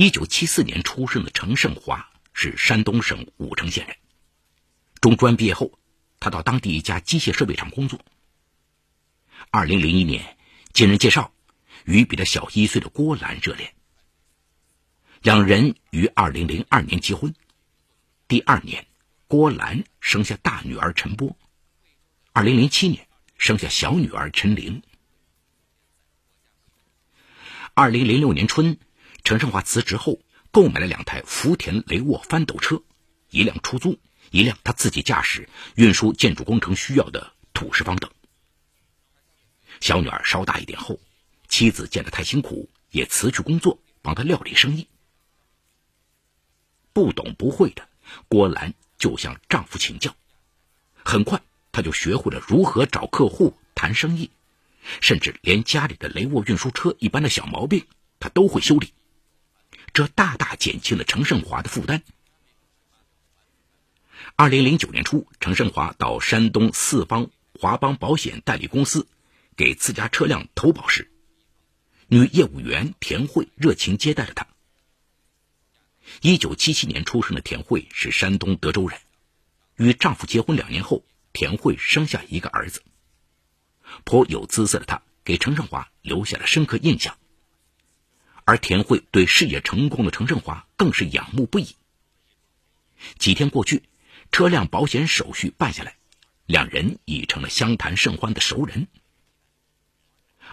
一九七四年出生的程胜华是山东省武城县人。中专毕业后，他到当地一家机械设备厂工作。二零零一年，经人介绍，与比他小一岁的郭兰热恋。两人于二零零二年结婚。第二年，郭兰生下大女儿陈波。二零零七年，生下小女儿陈玲。二零零六年春。陈胜华辞职后，购买了两台福田雷沃翻斗车，一辆出租，一辆他自己驾驶，运输建筑工程需要的土石方等。小女儿稍大一点后，妻子见得太辛苦，也辞去工作，帮他料理生意。不懂不会的，郭兰就向丈夫请教，很快她就学会了如何找客户谈生意，甚至连家里的雷沃运输车一般的小毛病，她都会修理。这大大减轻了程胜华的负担。二零零九年初，程胜华到山东四方华邦保险代理公司给自家车辆投保时，女业务员田慧热情接待了他。一九七七年出生的田慧是山东德州人，与丈夫结婚两年后，田慧生下一个儿子。颇有姿色的她，给程胜华留下了深刻印象。而田慧对事业成功的程胜华更是仰慕不已。几天过去，车辆保险手续办下来，两人已成了相谈甚欢的熟人。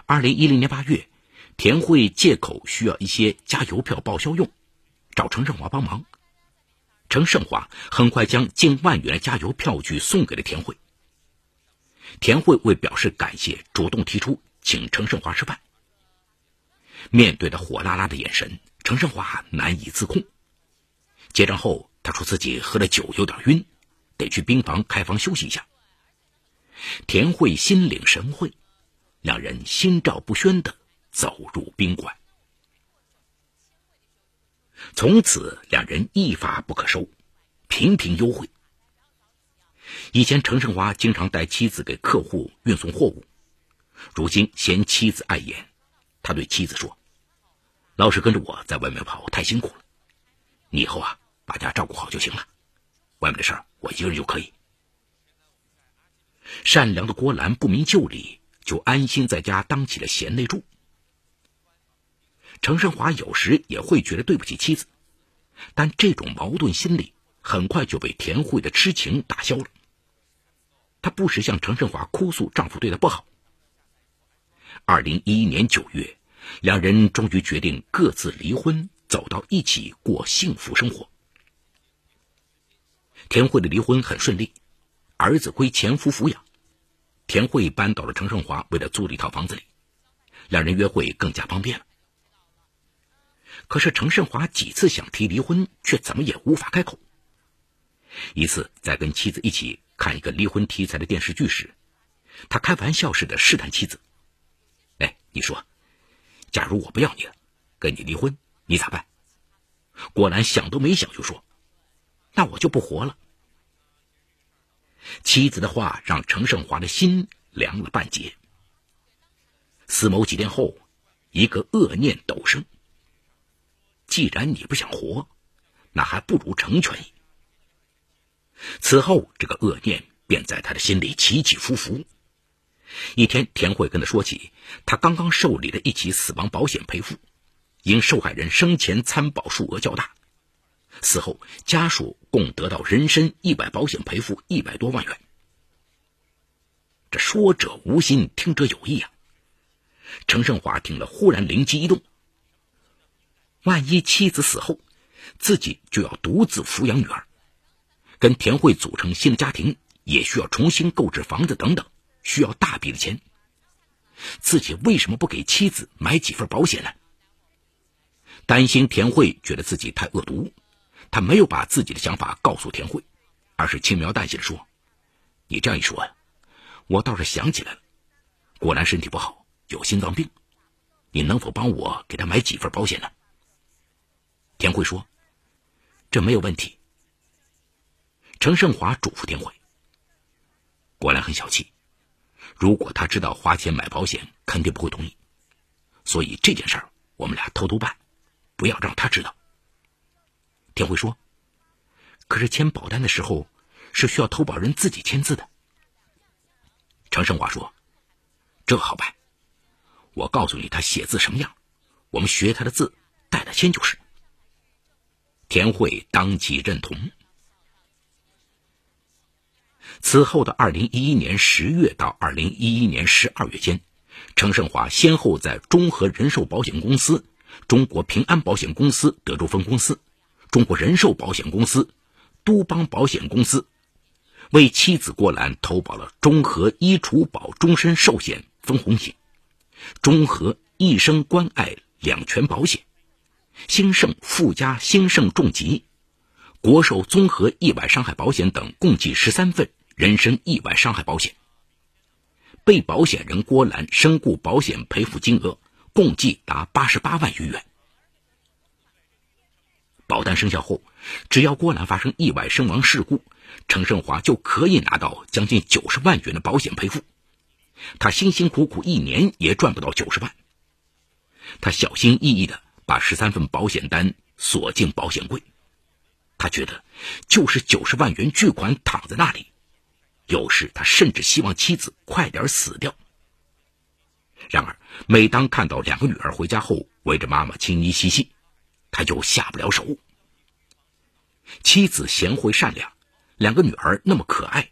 二零一零年八月，田慧借口需要一些加油票报销用，找程胜华帮忙。程胜华很快将近万元加油票据送给了田慧。田慧为表示感谢，主动提出请程胜华吃饭。面对着火辣辣的眼神，程胜华难以自控。结账后，他说自己喝了酒有点晕，得去病房开房休息一下。田慧心领神会，两人心照不宣的走入宾馆。从此，两人一发不可收，频频幽会。以前，程胜华经常带妻子给客户运送货物，如今嫌妻子碍眼。他对妻子说：“老是跟着我在外面跑太辛苦了，你以后啊把家照顾好就行了，外面的事儿我一个人就可以。”善良的郭兰不明就里，就安心在家当起了贤内助。程胜华有时也会觉得对不起妻子，但这种矛盾心理很快就被田慧的痴情打消了。她不时向程胜华哭诉丈夫对她不好。二零一一年九月，两人终于决定各自离婚，走到一起过幸福生活。田慧的离婚很顺利，儿子归前夫抚养，田慧搬到了程胜华为了租的一套房子里，两人约会更加方便了。可是程胜华几次想提离婚，却怎么也无法开口。一次在跟妻子一起看一个离婚题材的电视剧时，他开玩笑似的试探妻子。你说，假如我不要你了，跟你离婚，你咋办？果然想都没想就说：“那我就不活了。”妻子的话让程胜华的心凉了半截。思谋几天后，一个恶念陡生：既然你不想活，那还不如成全你。此后，这个恶念便在他的心里起起伏伏。一天，田慧跟他说起，他刚刚受理了一起死亡保险赔付，因受害人生前参保数额较大，死后家属共得到人身意外保险赔付一百多万元。这说者无心，听者有意啊！程胜华听了，忽然灵机一动：万一妻子死后，自己就要独自抚养女儿，跟田慧组成新的家庭，也需要重新购置房子等等。需要大笔的钱，自己为什么不给妻子买几份保险呢？担心田慧觉得自己太恶毒，他没有把自己的想法告诉田慧，而是轻描淡写的说：“你这样一说呀，我倒是想起来了，果然身体不好，有心脏病，你能否帮我给他买几份保险呢？”田慧说：“这没有问题。”程胜华嘱咐田慧，果然很小气。如果他知道花钱买保险，肯定不会同意。所以这件事儿我们俩偷偷办，不要让他知道。田慧说：“可是签保单的时候是需要投保人自己签字的。”程胜华说：“这好办，我告诉你他写字什么样，我们学他的字，代他签就是。”田慧当即认同。此后的二零一一年十月到二零一一年十二月间，程胜华先后在中和人寿保险公司、中国平安保险公司德州分公司、中国人寿保险公司、都邦保险公司，为妻子郭兰投保了中和医储保终身寿险分红险、中和一生关爱两全保险、兴盛富家兴盛重疾、国寿综合意外伤害保险等，共计十三份。人身意外伤害保险，被保险人郭兰身故保险赔付金额共计达八十八万余元。保单生效后，只要郭兰发生意外身亡事故，程胜华就可以拿到将近九十万元的保险赔付。他辛辛苦苦一年也赚不到九十万。他小心翼翼的把十三份保险单锁进保险柜，他觉得就是九十万元巨款躺在那里。有时他甚至希望妻子快点死掉。然而，每当看到两个女儿回家后围着妈妈亲昵嬉戏，他就下不了手。妻子贤惠善良，两个女儿那么可爱，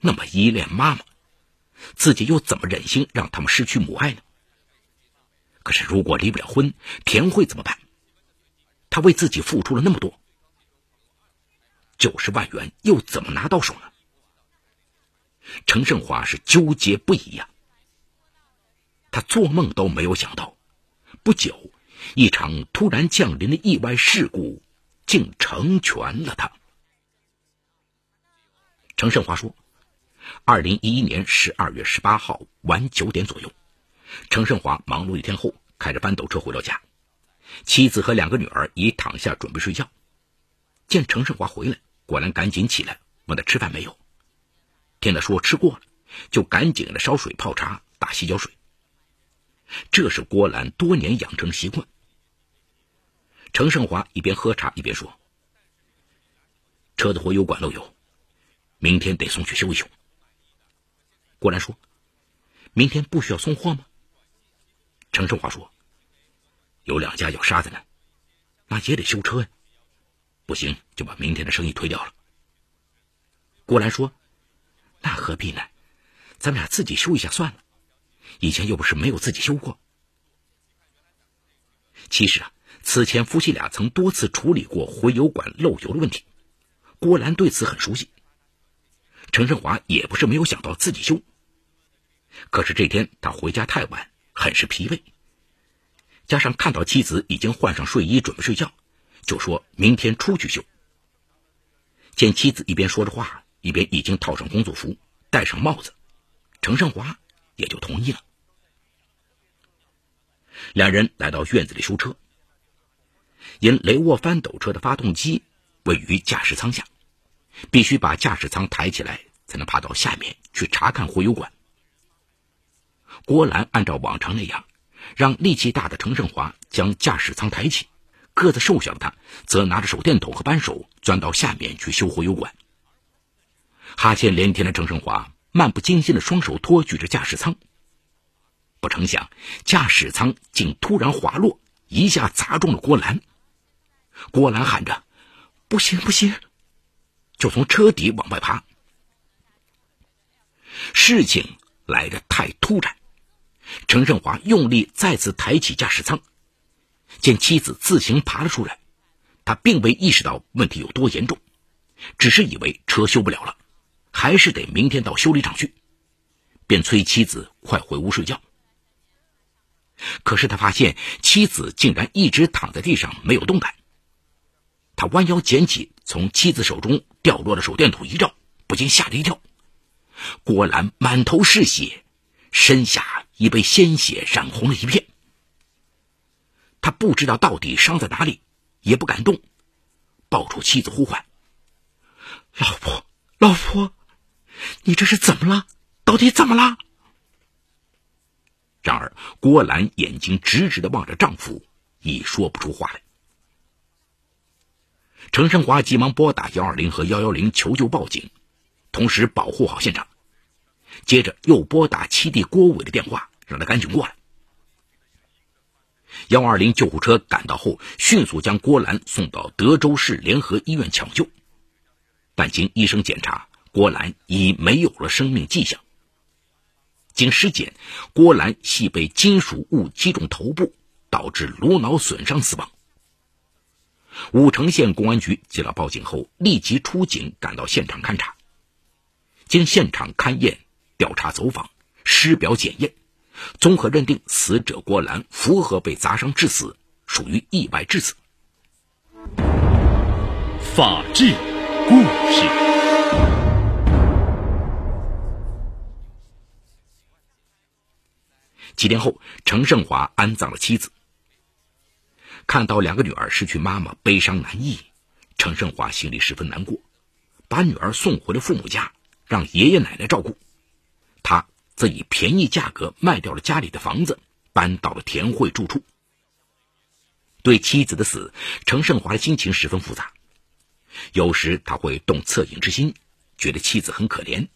那么依恋妈妈，自己又怎么忍心让他们失去母爱呢？可是，如果离不了婚，田慧怎么办？他为自己付出了那么多，九十万元又怎么拿到手呢？程胜华是纠结不已呀。他做梦都没有想到，不久，一场突然降临的意外事故，竟成全了他。程胜华说：“二零一一年十二月十八号晚九点左右，程胜华忙碌一天后，开着翻斗车回到家，妻子和两个女儿已躺下准备睡觉。见程胜华回来，果然赶紧起来问他吃饭没有。”听他说吃过了，就赶紧的烧水泡茶打洗脚水。这是郭兰多年养成习惯。程胜华一边喝茶一边说：“车子回油管漏油，明天得送去修一修。”郭兰说：“明天不需要送货吗？”程胜华说：“有两家要沙子呢，那也得修车呀，不行就把明天的生意推掉了。”郭兰说。那何必呢？咱们俩自己修一下算了。以前又不是没有自己修过。其实啊，此前夫妻俩曾多次处理过回油管漏油的问题，郭兰对此很熟悉。陈胜华也不是没有想到自己修。可是这天他回家太晚，很是疲惫，加上看到妻子已经换上睡衣准备睡觉，就说明天出去修。见妻子一边说着话。一边已经套上工作服，戴上帽子，程胜华也就同意了。两人来到院子里修车。因雷沃翻斗车的发动机位于驾驶舱下，必须把驾驶舱抬起来才能爬到下面去查看回油管。郭兰按照往常那样，让力气大的程胜华将驾驶舱抬起，个子瘦小的他则拿着手电筒和扳手钻到下面去修回油管。哈欠连天的程胜华漫不经心的双手托举着驾驶舱，不成想驾驶舱竟突然滑落，一下砸中了郭兰。郭兰喊着：“不行，不行！”就从车底往外爬。事情来的太突然，程胜华用力再次抬起驾驶舱，见妻子自行爬了出来，他并未意识到问题有多严重，只是以为车修不了了。还是得明天到修理厂去，便催妻子快回屋睡觉。可是他发现妻子竟然一直躺在地上没有动弹。他弯腰捡起从妻子手中掉落的手电筒一照，不禁吓了一跳。郭兰满头是血，身下已被鲜血染红了一片。他不知道到底伤在哪里，也不敢动，抱住妻子呼唤：“老婆，老婆。”你这是怎么了？到底怎么了？然而，郭兰眼睛直直的望着丈夫，已说不出话来。程胜华急忙拨打幺二零和幺幺零求救报警，同时保护好现场。接着又拨打七弟郭伟的电话，让他赶紧过来。幺二零救护车赶到后，迅速将郭兰送到德州市联合医院抢救，但经医生检查，郭兰已没有了生命迹象。经尸检，郭兰系被金属物击中头部，导致颅脑损伤死亡。武城县公安局接到报警后，立即出警赶到现场勘查。经现场勘验、调查走访、尸表检验，综合认定死者郭兰符合被砸伤致死，属于意外致死。法治故事。几天后，程胜华安葬了妻子。看到两个女儿失去妈妈，悲伤难抑，程胜华心里十分难过，把女儿送回了父母家，让爷爷奶奶照顾。他则以便宜价格卖掉了家里的房子，搬到了田慧住处。对妻子的死，程胜华的心情十分复杂。有时他会动恻隐之心，觉得妻子很可怜，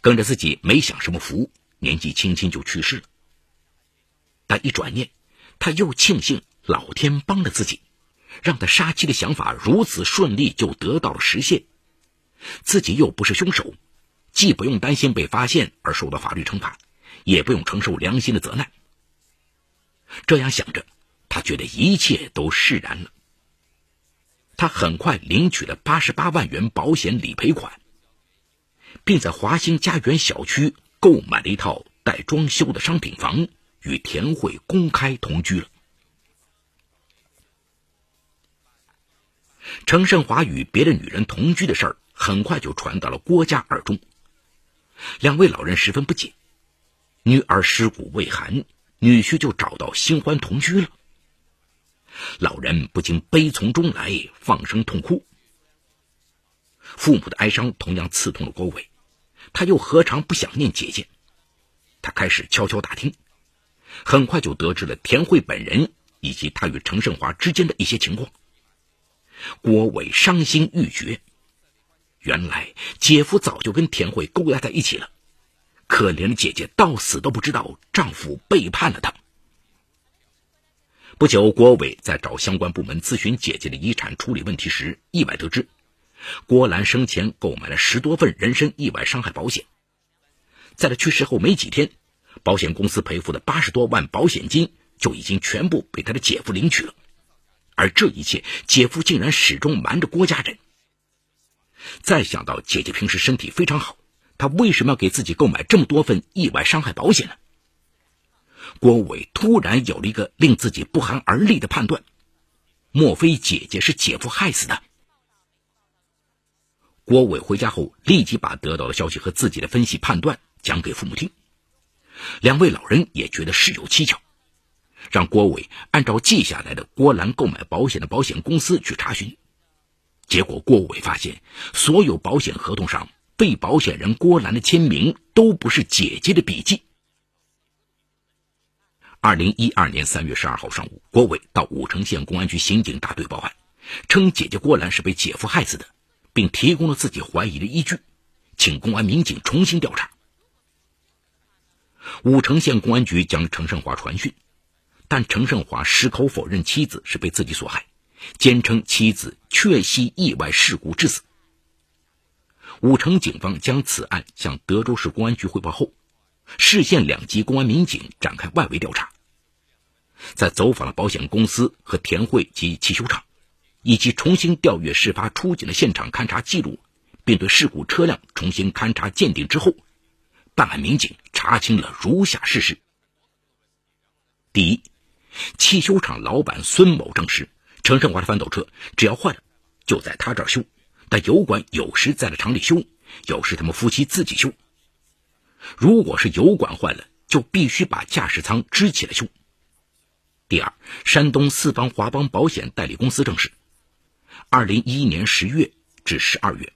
跟着自己没享什么福，年纪轻轻就去世了。但一转念，他又庆幸老天帮了自己，让他杀妻的想法如此顺利就得到了实现。自己又不是凶手，既不用担心被发现而受到法律惩罚，也不用承受良心的责难。这样想着，他觉得一切都释然了。他很快领取了八十八万元保险理赔款，并在华兴家园小区购买了一套待装修的商品房。与田慧公开同居了。程胜华与别的女人同居的事儿很快就传到了郭家耳中，两位老人十分不解。女儿尸骨未寒，女婿就找到新欢同居了。老人不禁悲从中来，放声痛哭。父母的哀伤同样刺痛了郭伟，他又何尝不想念姐姐？他开始悄悄打听。很快就得知了田慧本人以及他与程胜华之间的一些情况。郭伟伤心欲绝，原来姐夫早就跟田慧勾搭在一起了。可怜的姐姐到死都不知道丈夫背叛了她。不久，郭伟在找相关部门咨询姐姐的遗产处理问题时，意外得知，郭兰生前购买了十多份人身意外伤害保险，在她去世后没几天。保险公司赔付的八十多万保险金就已经全部被他的姐夫领取了，而这一切，姐夫竟然始终瞒着郭家人。再想到姐姐平时身体非常好，他为什么要给自己购买这么多份意外伤害保险呢？郭伟突然有了一个令自己不寒而栗的判断：莫非姐姐是姐夫害死的？郭伟回家后，立即把得到的消息和自己的分析判断讲给父母听。两位老人也觉得事有蹊跷，让郭伟按照记下来的郭兰购买保险的保险公司去查询，结果郭伟发现，所有保险合同上被保险人郭兰的签名都不是姐姐的笔迹。二零一二年三月十二号上午，郭伟到武城县公安局刑警大队报案，称姐姐郭兰是被姐夫害死的，并提供了自己怀疑的依据，请公安民警重新调查。武城县公安局将程胜华传讯，但程胜华矢口否认妻子是被自己所害，坚称妻子确系意外事故致死。武城警方将此案向德州市公安局汇报后，市县两级公安民警展开外围调查，在走访了保险公司和田汇及汽修厂，以及重新调阅事发出警的现场勘查记录，并对事故车辆重新勘查鉴定之后。办案民警查清了如下事实：第一，汽修厂老板孙某证实，程胜华的翻斗车只要坏了，就在他这儿修。但油管有时在了厂里修，有时他们夫妻自己修。如果是油管坏了，就必须把驾驶舱支起来修。第二，山东四方华邦保险代理公司证实，二零一一年十月至十二月，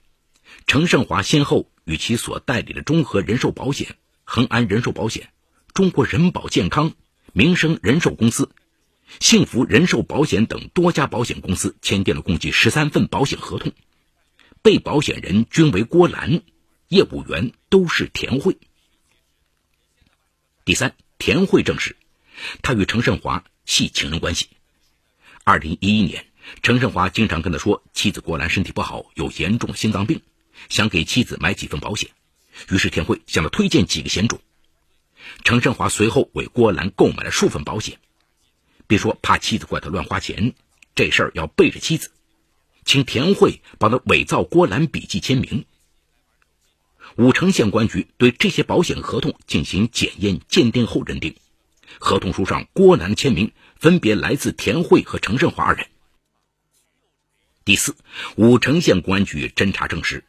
程胜华先后。与其所代理的中和人寿保险、恒安人寿保险、中国人保健康、民生人寿公司幸福人寿保险等多家保险公司签订了共计十三份保险合同，被保险人均为郭兰，业务员都是田慧。第三，田慧证实，他与程胜华系情人关系。二零一一年，程胜华经常跟他说，妻子郭兰身体不好，有严重心脏病，想给妻子买几份保险。于是田慧向他推荐几个险种。程胜华随后为郭兰购买了数份保险。别说怕妻子怪他乱花钱，这事儿要背着妻子，请田慧帮他伪造郭兰笔迹签名。武城县公安局对这些保险合同进行检验鉴定后认定，合同书上郭兰的签名分别来自田慧和程胜华二人。第四，武城县公安局侦查证实，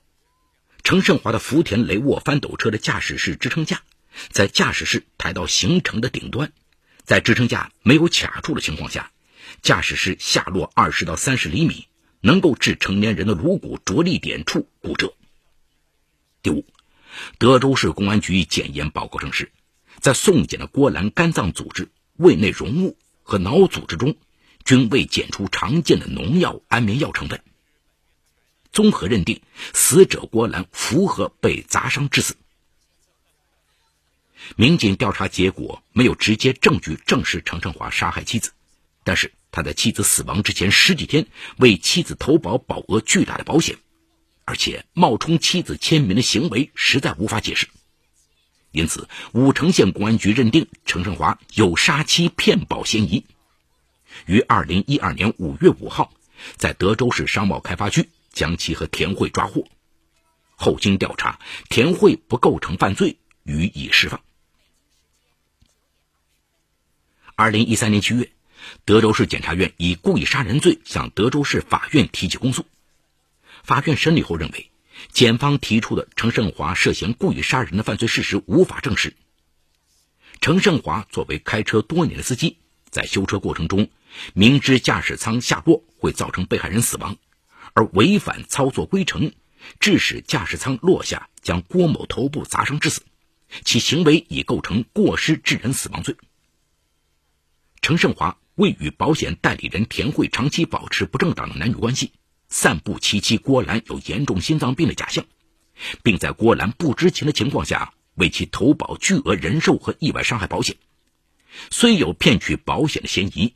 程胜华的福田雷沃翻斗车的驾驶室支撑架在驾驶室抬到行程的顶端。在支撑架没有卡住的情况下，驾驶室下落二十到三十厘米，能够致成年人的颅骨着力点处骨折。第五，德州市公安局检验报告证实，在送检的郭兰肝脏组织、胃内容物和脑组织中，均未检出常见的农药、安眠药成分。综合认定，死者郭兰符合被砸伤致死。民警调查结果没有直接证据证实程胜华杀害妻子，但是他在妻子死亡之前十几天为妻子投保保额巨大的保险，而且冒充妻子签名的行为实在无法解释，因此武城县公安局认定程胜华有杀妻骗保嫌疑，于二零一二年五月五号在德州市商贸开发区将其和田慧抓获，后经调查，田慧不构成犯罪，予以释放。二零一三年七月，德州市检察院以故意杀人罪向德州市法院提起公诉。法院审理后认为，检方提出的程胜华涉嫌故意杀人的犯罪事实无法证实。程胜华作为开车多年的司机，在修车过程中明知驾驶舱下落会造成被害人死亡，而违反操作规程，致使驾驶舱落下，将郭某头部砸伤致死，其行为已构成过失致人死亡罪。程胜华为与保险代理人田慧长期保持不正当的男女关系，散布其妻郭兰有严重心脏病的假象，并在郭兰不知情的情况下为其投保巨额人寿和意外伤害保险，虽有骗取保险的嫌疑，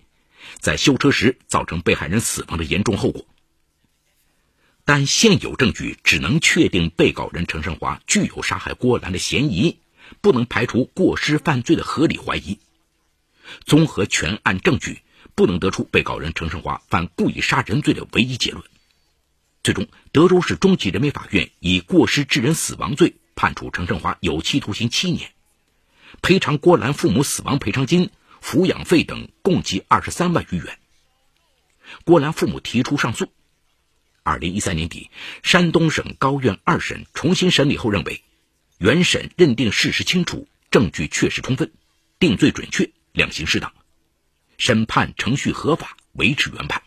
在修车时造成被害人死亡的严重后果，但现有证据只能确定被告人程胜华具有杀害郭兰的嫌疑，不能排除过失犯罪的合理怀疑。综合全案证据，不能得出被告人程胜华犯故意杀人罪的唯一结论。最终，德州市中级人民法院以过失致人死亡罪判处程胜华有期徒刑七年，赔偿郭兰父母死亡赔偿金、抚养费等共计二十三万余元。郭兰父母提出上诉。二零一三年底，山东省高院二审重新审理后认为，原审认定事实清楚，证据确实充分，定罪准确。量刑适当，审判程序合法，维持原判。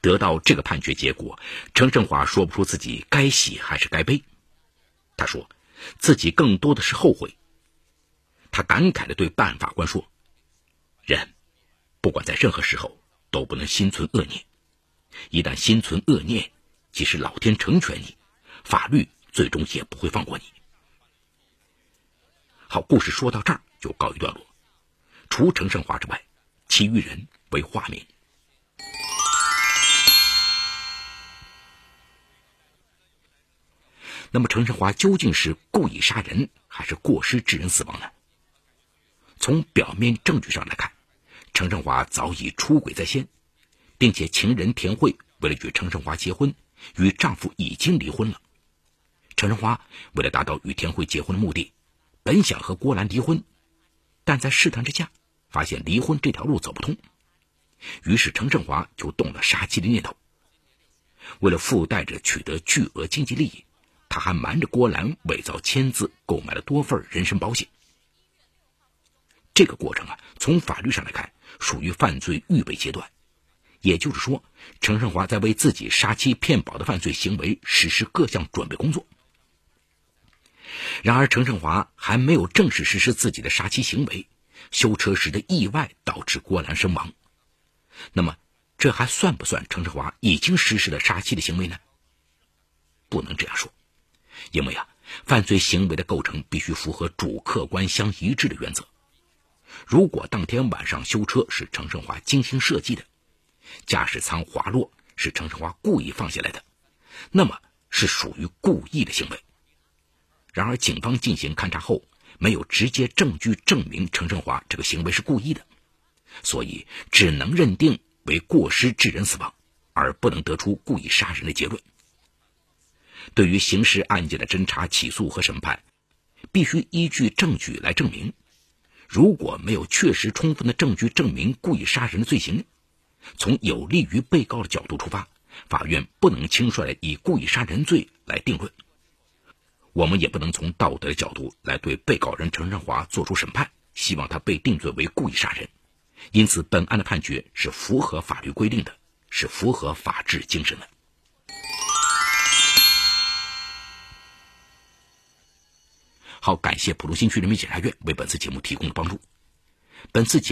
得到这个判决结果，程胜华说不出自己该喜还是该悲。他说，自己更多的是后悔。他感慨的对办案法官说：“人，不管在任何时候，都不能心存恶念。一旦心存恶念，即使老天成全你，法律最终也不会放过你。”好，故事说到这儿。就告一段落。除程胜华之外，其余人为化名。那么，程胜华究竟是故意杀人，还是过失致人死亡呢？从表面证据上来看，程胜华早已出轨在先，并且情人田慧为了与程胜华结婚，与丈夫已经离婚了。程胜华为了达到与田慧结婚的目的，本想和郭兰离婚。但在试探之下，发现离婚这条路走不通，于是程胜华就动了杀妻的念头。为了附带着取得巨额经济利益，他还瞒着郭兰伪造签字，购买了多份人身保险。这个过程啊，从法律上来看，属于犯罪预备阶段，也就是说，程胜华在为自己杀妻骗保的犯罪行为实施各项准备工作。然而，程胜华还没有正式实施自己的杀妻行为，修车时的意外导致郭兰身亡。那么，这还算不算程胜华已经实施了杀妻的行为呢？不能这样说，因为啊，犯罪行为的构成必须符合主客观相一致的原则。如果当天晚上修车是程胜华精心设计的，驾驶舱滑落是程胜华故意放下来的，那么是属于故意的行为。然而，警方进行勘查后，没有直接证据证明程胜华这个行为是故意的，所以只能认定为过失致人死亡，而不能得出故意杀人的结论。对于刑事案件的侦查、起诉和审判，必须依据证据来证明。如果没有确实充分的证据证明故意杀人的罪行，从有利于被告的角度出发，法院不能轻率以故意杀人罪来定论。我们也不能从道德的角度来对被告人陈振华作出审判，希望他被定罪为故意杀人。因此，本案的判决是符合法律规定的，是符合法治精神的。好，感谢浦东新区人民检察院为本次节目提供的帮助。本次节目。